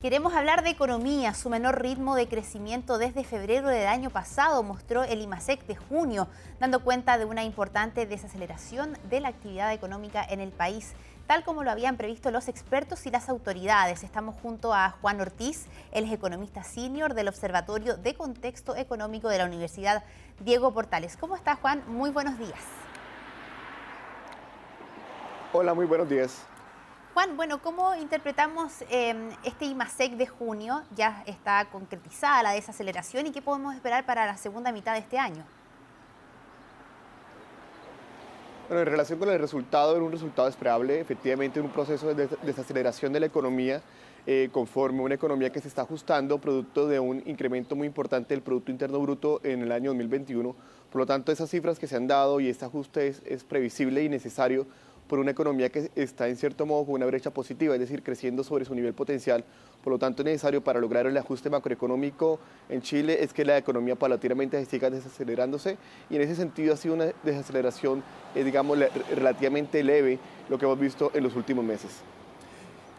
Queremos hablar de economía. Su menor ritmo de crecimiento desde febrero del año pasado mostró el IMASEC de junio, dando cuenta de una importante desaceleración de la actividad económica en el país, tal como lo habían previsto los expertos y las autoridades. Estamos junto a Juan Ortiz, el economista senior del Observatorio de Contexto Económico de la Universidad Diego Portales. ¿Cómo está Juan? Muy buenos días. Hola, muy buenos días. Juan, bueno, ¿cómo interpretamos em, este IMASEC de junio? Ya está concretizada la desaceleración y qué podemos esperar para la segunda mitad de este año. Bueno, en relación con el resultado, era un resultado esperable, efectivamente en un proceso de desaceleración de la economía, eh, conforme una economía que se está ajustando, producto de un incremento muy importante del Producto Interno Bruto en el año 2021. Por lo tanto, esas cifras que se han dado y este ajuste es, es previsible y necesario por una economía que está en cierto modo con una brecha positiva, es decir, creciendo sobre su nivel potencial. Por lo tanto, es necesario para lograr el ajuste macroeconómico en Chile es que la economía paulatinamente siga desacelerándose y en ese sentido ha sido una desaceleración, eh, digamos, relativamente leve lo que hemos visto en los últimos meses.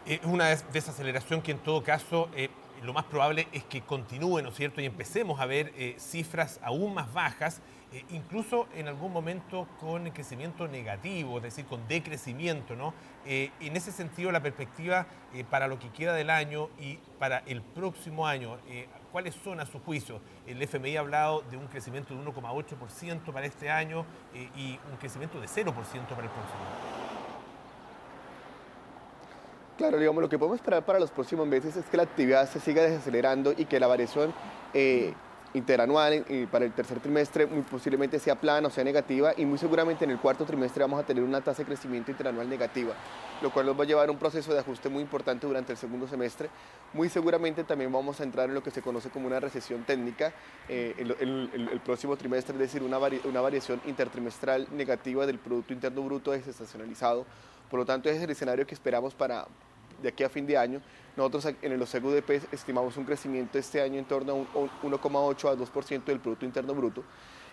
Es una desaceleración que en todo caso eh, lo más probable es que continúe, ¿no es cierto? Y empecemos a ver eh, cifras aún más bajas, eh, incluso en algún momento con crecimiento negativo, es decir, con decrecimiento, ¿no? Eh, en ese sentido, la perspectiva para lo que queda del año y para el próximo año, ¿cuáles son a su juicio? El FMI ha hablado de un crecimiento de 1,8% para este año y un crecimiento de 0% para el próximo año. Claro, lo que podemos esperar para los próximos meses es que la actividad se siga desacelerando y que la variación eh, interanual y para el tercer trimestre muy posiblemente sea plana o sea negativa y muy seguramente en el cuarto trimestre vamos a tener una tasa de crecimiento interanual negativa, lo cual nos va a llevar a un proceso de ajuste muy importante durante el segundo semestre. Muy seguramente también vamos a entrar en lo que se conoce como una recesión técnica eh, el, el, próximo trimestre, es decir, una, una variación intertrimestral negativa del Producto Interno Bruto desestacionalizado. Por lo tanto, ese es el escenario que esperamos para, de aquí a fin de año. Nosotros en el OCGUDP estimamos un crecimiento este año en torno a 1,8 a 2% del Producto Interno Bruto.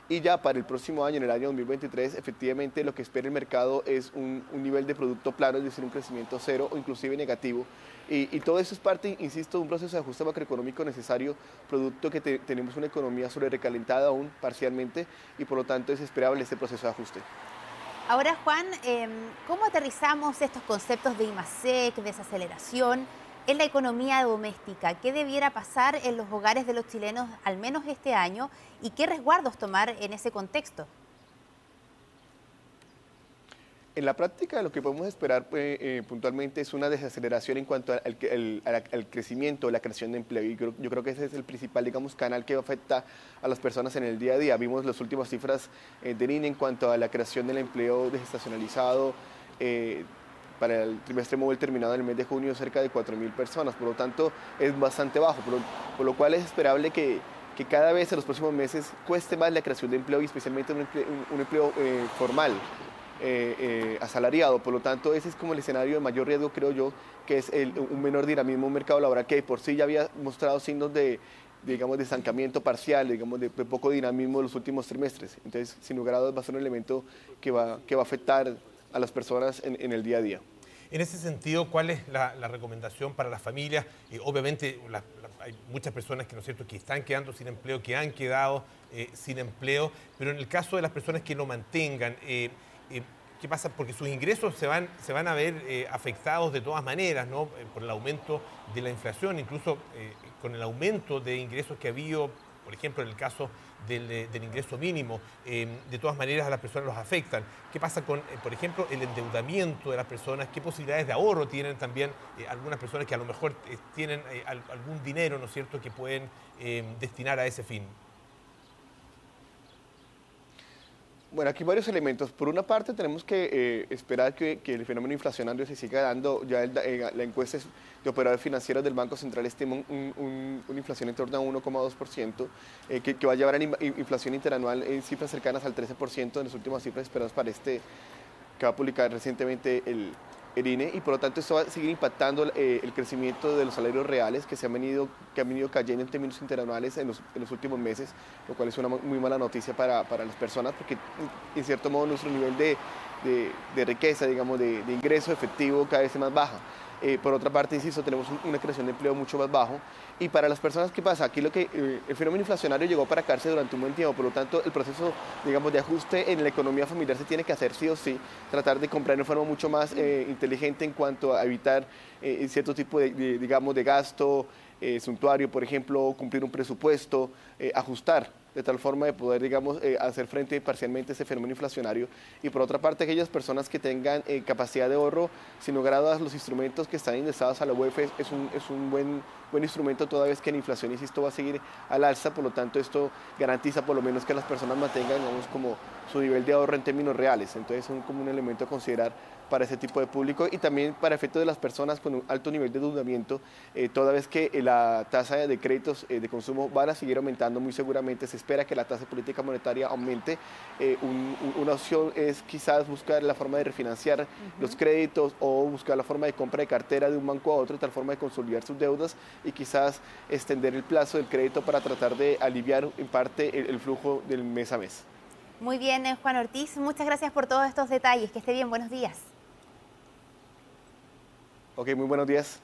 Y ya para el próximo año, en el año 2023, efectivamente lo que espera el mercado es un, nivel de producto plano, es decir, un crecimiento cero o inclusive negativo. Y, todo eso es parte, insisto, de un proceso de ajuste macroeconómico necesario, producto que tenemos una economía sobre recalentada aún parcialmente y por lo tanto es esperable este proceso de ajuste. Ahora, Juan, em, ¿cómo aterrizamos estos conceptos de IMASEC, desaceleración, en la economía doméstica? ¿Qué debiera pasar en los hogares de los chilenos al menos este año y qué resguardos tomar en ese contexto? En la práctica lo que podemos esperar pues, eh, puntualmente es una desaceleración en cuanto al, crecimiento, la creación de empleo. Y yo, creo que ese es el principal, digamos, canal que afecta a las personas en el día a día. Vimos las últimas cifras eh, de INE en cuanto a la creación del empleo desestacionalizado. Eh, para el trimestre móvil terminado en el mes de junio cerca de 4.000 personas, por lo tanto es bastante bajo, por lo, cual es esperable que, cada vez en los próximos meses cueste más la creación de empleo y especialmente un empleo, formal. Eh, eh, asalariado. Por lo tanto, ese es como el escenario de mayor riesgo, creo yo, que es un menor dinamismo en mercado laboral que por sí ya había mostrado signos de, digamos, de estancamiento parcial, digamos, de, poco dinamismo en los últimos trimestres. Entonces, sin lugar a dudas, va a ser un elemento que va, que va a afectar a las personas en, el día a día. En ese sentido, ¿cuál es la, recomendación para las familias? Eh, obviamente, hay muchas personas que, ¿no es cierto?, que están quedando sin empleo, que han quedado sin empleo, pero en el caso de las personas que lo mantengan, eh, ¿Qué pasa? Porque sus ingresos se van, se van a ver eh, afectados de todas maneras, ¿no? Eh, por el aumento de la inflación, incluso con el aumento de ingresos que ha habido, por ejemplo, en el caso del, ingreso mínimo, de todas maneras a las personas los afectan. ¿Qué pasa con, por ejemplo, el endeudamiento de las personas? ¿Qué posibilidades de ahorro tienen también algunas personas que a lo mejor tienen algún dinero, ¿no es cierto?, que pueden destinar a ese fin? Bueno, aquí varios elementos. Por una parte, tenemos que eh, esperar que, el fenómeno inflacionario se siga dando. Ya eh, la encuesta de operadores financieros del Banco Central estima una inflación en torno a 1,2%, eh, que, va a llevar a inflación interanual en cifras cercanas al 13% en las últimas cifras esperadas para este, que va a publicar recientemente el, el INE y por lo tanto esto va a seguir impactando eh, el crecimiento de los salarios reales que, se han venido, que han venido cayendo en términos interanuales en los, en los últimos meses, lo cual es una muy mala noticia para, para las personas porque en cierto modo nuestro nivel de, de, riqueza, digamos, de, ingreso efectivo cada vez es más baja. Eh, por otra parte, insisto, tenemos una creación de empleo mucho más bajo. Y para las personas, ¿qué pasa? Aquí lo que eh, el fenómeno inflacionario llegó para quedarse durante un buen tiempo, por lo tanto, el proceso, digamos, de ajuste en la economía familiar se tiene que hacer sí o sí, tratar de comprar de forma mucho más inteligente en cuanto a evitar cierto tipo de, digamos, de gasto suntuario, por ejemplo, cumplir un presupuesto, ajustar de tal forma de poder, digamos, eh, hacer frente parcialmente a ese fenómeno inflacionario. Y por otra parte, aquellas personas que tengan eh, capacidad de ahorro, sin lugar a los instrumentos que están indexados a la UEF es un, es un buen, buen instrumento toda vez que la inflación, insisto, va a seguir al alza, por lo tanto esto garantiza por lo menos que las personas mantengan, digamos, como su nivel de ahorro en términos reales. Entonces es un, como un elemento a considerar para ese tipo de público y también para efectos de las personas con un alto nivel de endeudamiento, eh, toda vez que eh, la tasa de créditos eh, de consumo van a seguir aumentando muy seguramente, se espera que la tasa de política monetaria aumente. una opción es quizás buscar la forma de refinanciar los créditos o buscar la forma de compra de cartera de un banco a otro, de tal forma de consolidar sus deudas y quizás extender el plazo del crédito para tratar de aliviar en parte el, el flujo del mes a mes. Muy bien, Juan Ortiz, muchas gracias por todos estos detalles. Que esté bien, buenos días. Ok, muy buenos días.